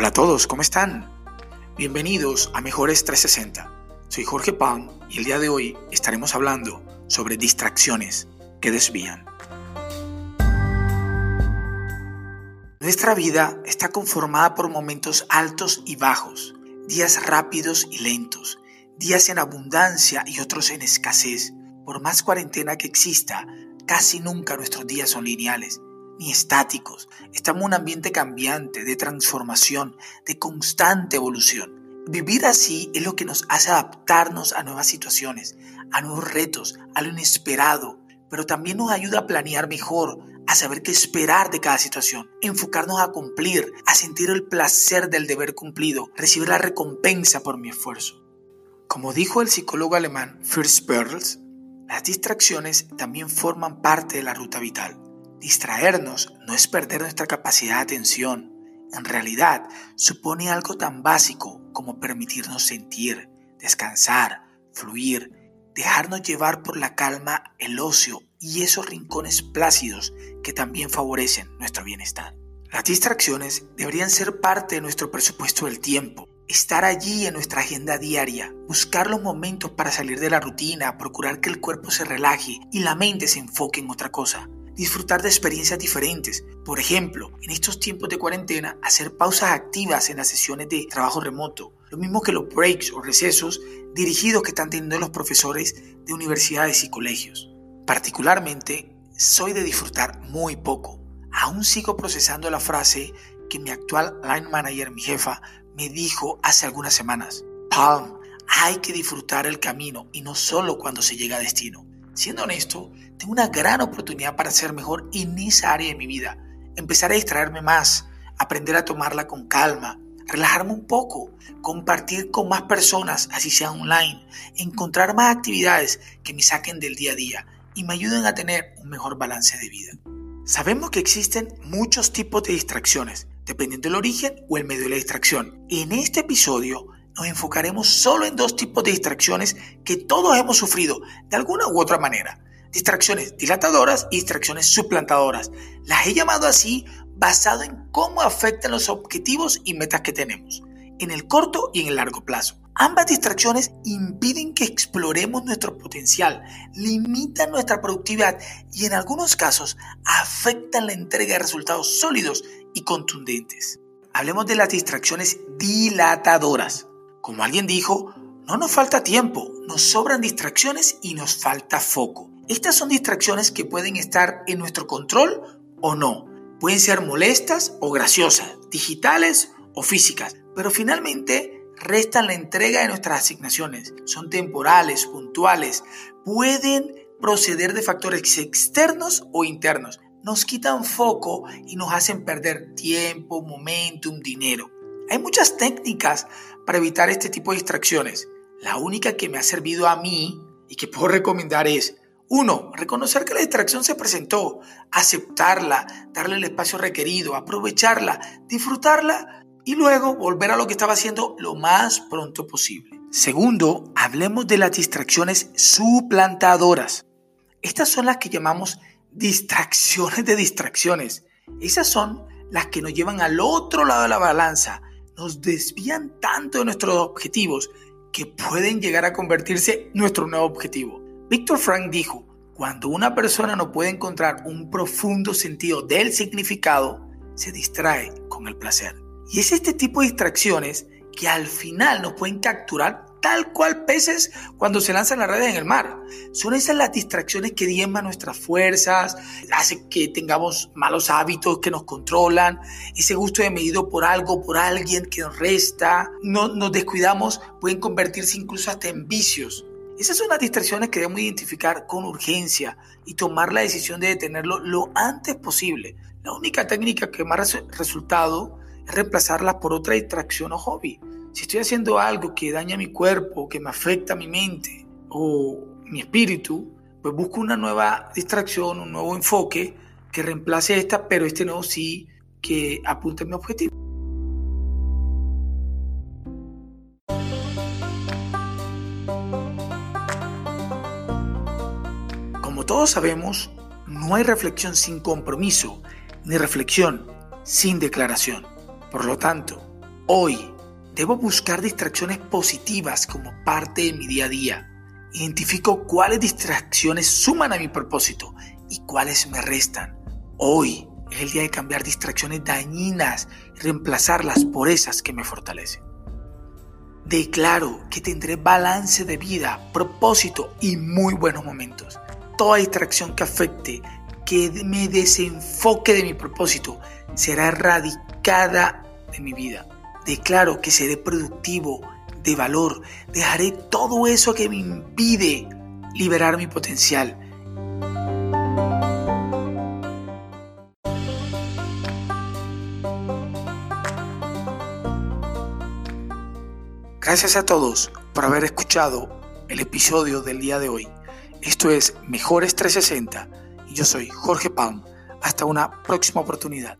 Hola a todos, ¿cómo están? Bienvenidos a Mejores 360. Soy Jorge Pan y el día de hoy estaremos hablando sobre distracciones que desvían. Nuestra vida está conformada por momentos altos y bajos, días rápidos y lentos, días en abundancia y otros en escasez. Por más cuarentena que exista, casi nunca nuestros días son lineales ni estáticos. Estamos en un ambiente cambiante, de transformación, de constante evolución. Vivir así es lo que nos hace adaptarnos a nuevas situaciones, a nuevos retos, a lo inesperado, pero también nos ayuda a planear mejor, a saber qué esperar de cada situación, enfocarnos a cumplir, a sentir el placer del deber cumplido, recibir la recompensa por mi esfuerzo. Como dijo el psicólogo alemán Fritz Perls, las distracciones también forman parte de la ruta vital. Distraernos no es perder nuestra capacidad de atención. En realidad, supone algo tan básico como permitirnos sentir, descansar, fluir, dejarnos llevar por la calma, el ocio y esos rincones plácidos que también favorecen nuestro bienestar. Las distracciones deberían ser parte de nuestro presupuesto del tiempo, estar allí en nuestra agenda diaria, buscar los momentos para salir de la rutina, procurar que el cuerpo se relaje y la mente se enfoque en otra cosa disfrutar de experiencias diferentes. Por ejemplo, en estos tiempos de cuarentena, hacer pausas activas en las sesiones de trabajo remoto, lo mismo que los breaks o recesos dirigidos que están teniendo los profesores de universidades y colegios. Particularmente, soy de disfrutar muy poco. Aún sigo procesando la frase que mi actual line manager, mi jefa, me dijo hace algunas semanas. Palm, hay que disfrutar el camino y no solo cuando se llega a destino. Siendo honesto, tengo una gran oportunidad para ser mejor en esa área de mi vida. Empezar a distraerme más, aprender a tomarla con calma, relajarme un poco, compartir con más personas, así sea online, encontrar más actividades que me saquen del día a día y me ayuden a tener un mejor balance de vida. Sabemos que existen muchos tipos de distracciones, dependiendo del origen o el medio de la distracción. En este episodio nos enfocaremos solo en dos tipos de distracciones que todos hemos sufrido de alguna u otra manera. Distracciones dilatadoras y distracciones suplantadoras. Las he llamado así basado en cómo afectan los objetivos y metas que tenemos, en el corto y en el largo plazo. Ambas distracciones impiden que exploremos nuestro potencial, limitan nuestra productividad y en algunos casos afectan la entrega de resultados sólidos y contundentes. Hablemos de las distracciones dilatadoras. Como alguien dijo, no nos falta tiempo, nos sobran distracciones y nos falta foco. Estas son distracciones que pueden estar en nuestro control o no. Pueden ser molestas o graciosas, digitales o físicas, pero finalmente restan la entrega de nuestras asignaciones. Son temporales, puntuales, pueden proceder de factores externos o internos. Nos quitan foco y nos hacen perder tiempo, momentum, dinero. Hay muchas técnicas para evitar este tipo de distracciones. La única que me ha servido a mí y que puedo recomendar es, uno, reconocer que la distracción se presentó, aceptarla, darle el espacio requerido, aprovecharla, disfrutarla y luego volver a lo que estaba haciendo lo más pronto posible. Segundo, hablemos de las distracciones suplantadoras. Estas son las que llamamos distracciones de distracciones. Esas son las que nos llevan al otro lado de la balanza, nos desvían tanto de nuestros objetivos que pueden llegar a convertirse nuestro nuevo objetivo. Víctor Frank dijo, cuando una persona no puede encontrar un profundo sentido del significado, se distrae con el placer. Y es este tipo de distracciones que al final nos pueden capturar tal cual peces cuando se lanzan las redes en el mar. Son esas las distracciones que diezman nuestras fuerzas, hacen que tengamos malos hábitos que nos controlan, ese gusto de medido por algo, por alguien que nos resta, no, nos descuidamos, pueden convertirse incluso hasta en vicios. Esas son las distracciones que debemos identificar con urgencia y tomar la decisión de detenerlo lo antes posible. La única técnica que más resultado es reemplazarlas por otra distracción o hobby. Si estoy haciendo algo que daña mi cuerpo, que me afecta mi mente o mi espíritu, pues busco una nueva distracción, un nuevo enfoque que reemplace esta, pero este nuevo sí que apunte a mi objetivo. Como todos sabemos, no hay reflexión sin compromiso, ni reflexión sin declaración. Por lo tanto, Hoy debo buscar distracciones positivas como parte de mi día a día. Identifico cuáles distracciones suman a mi propósito y cuáles me restan. Hoy es el día de cambiar distracciones dañinas y reemplazarlas por esas que me fortalecen. Declaro que tendré balance de vida, propósito y muy buenos momentos. Toda distracción que afecte, que me desenfoque de mi propósito, será erradicada de mi vida. Declaro que seré productivo, de valor. Dejaré todo eso que me impide liberar mi potencial. Gracias a todos por haber escuchado el episodio del día de hoy. Esto es Mejores 360 y yo soy Jorge Palm. Hasta una próxima oportunidad.